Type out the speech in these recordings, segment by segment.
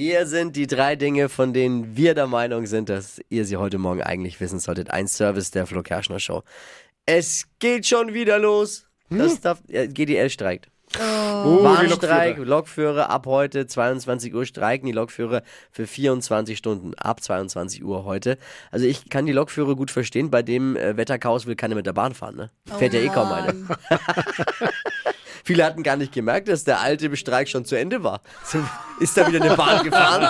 Hier sind die drei Dinge, von denen wir der Meinung sind, dass ihr sie heute Morgen eigentlich wissen solltet. Ein Service der Flo Kerschner Show. Es geht schon wieder los. Das darf, ja, GDL streikt. Oh, die Bahnstreik, Lokführer. Lokführer ab heute 22 Uhr streiken die Lokführer für 24 Stunden ab 22 Uhr heute. Also ich kann die Lokführer gut verstehen, bei dem äh, Wetterchaos will keiner mit der Bahn fahren, ne? Fährt ja eh kaum eine. Viele hatten gar nicht gemerkt, dass der alte Streik schon zu Ende war. So, ist da wieder eine Bahn gefahren?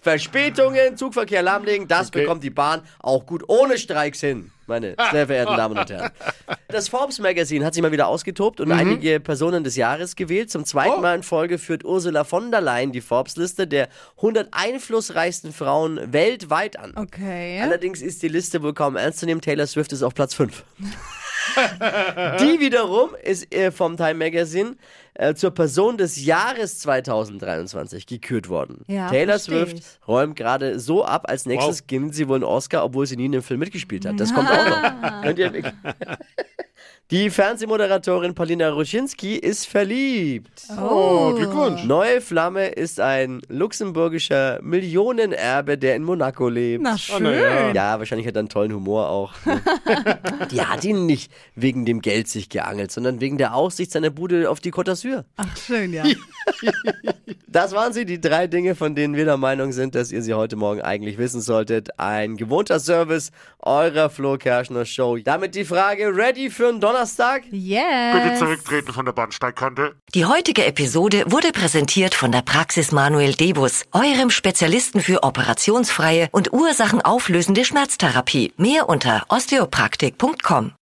Verspätungen, Zugverkehr lahmlegen, das Okay. bekommt die Bahn auch gut ohne Streiks hin, meine sehr verehrten Damen und Herren. Das Forbes Magazine hat sich mal wieder ausgetobt und einige Personen des Jahres gewählt. Zum zweiten Oh. Mal in Folge führt Ursula von der Leyen die Forbes-Liste der 100 einflussreichsten Frauen weltweit an. Okay. Allerdings ist die Liste wohl kaum ernst zu nehmen. Taylor Swift ist auf Platz 5. die wiederum ist äh, vom Time Magazine äh, zur Person des Jahres 2023 gekürt worden. Ja, Taylor Swift ich. räumt gerade so ab, als nächstes Wow. gewinnt sie wohl einen Oscar, obwohl sie nie in einem Film mitgespielt hat. Das kommt auch noch. Könnt ihr Die Fernsehmoderatorin Paulina Ruschinski ist verliebt. Oh, Glückwunsch. Neue Flamme ist ein luxemburgischer Millionenerbe, der in Monaco lebt. Na schön. na ja. Ja, wahrscheinlich hat er einen tollen Humor auch. Die hat ihn nicht wegen dem Geld sich geangelt, sondern wegen der Aussicht seiner Bude auf die Côte d'Azur. Ach, schön, ja. Das waren sie, die drei Dinge, von denen wir der Meinung sind, dass ihr sie heute Morgen eigentlich wissen solltet. Ein gewohnter Service eurer Flo Kerschner Show. Damit die Frage, ready für einen Donnerstag? Yes. Bitte zurücktreten von der Bahnsteigkante. Die heutige Episode wurde präsentiert von der Praxis Manuel Debus, eurem Spezialisten für operationsfreie und ursachenauflösende Schmerztherapie. Mehr unter osteopraktik.com.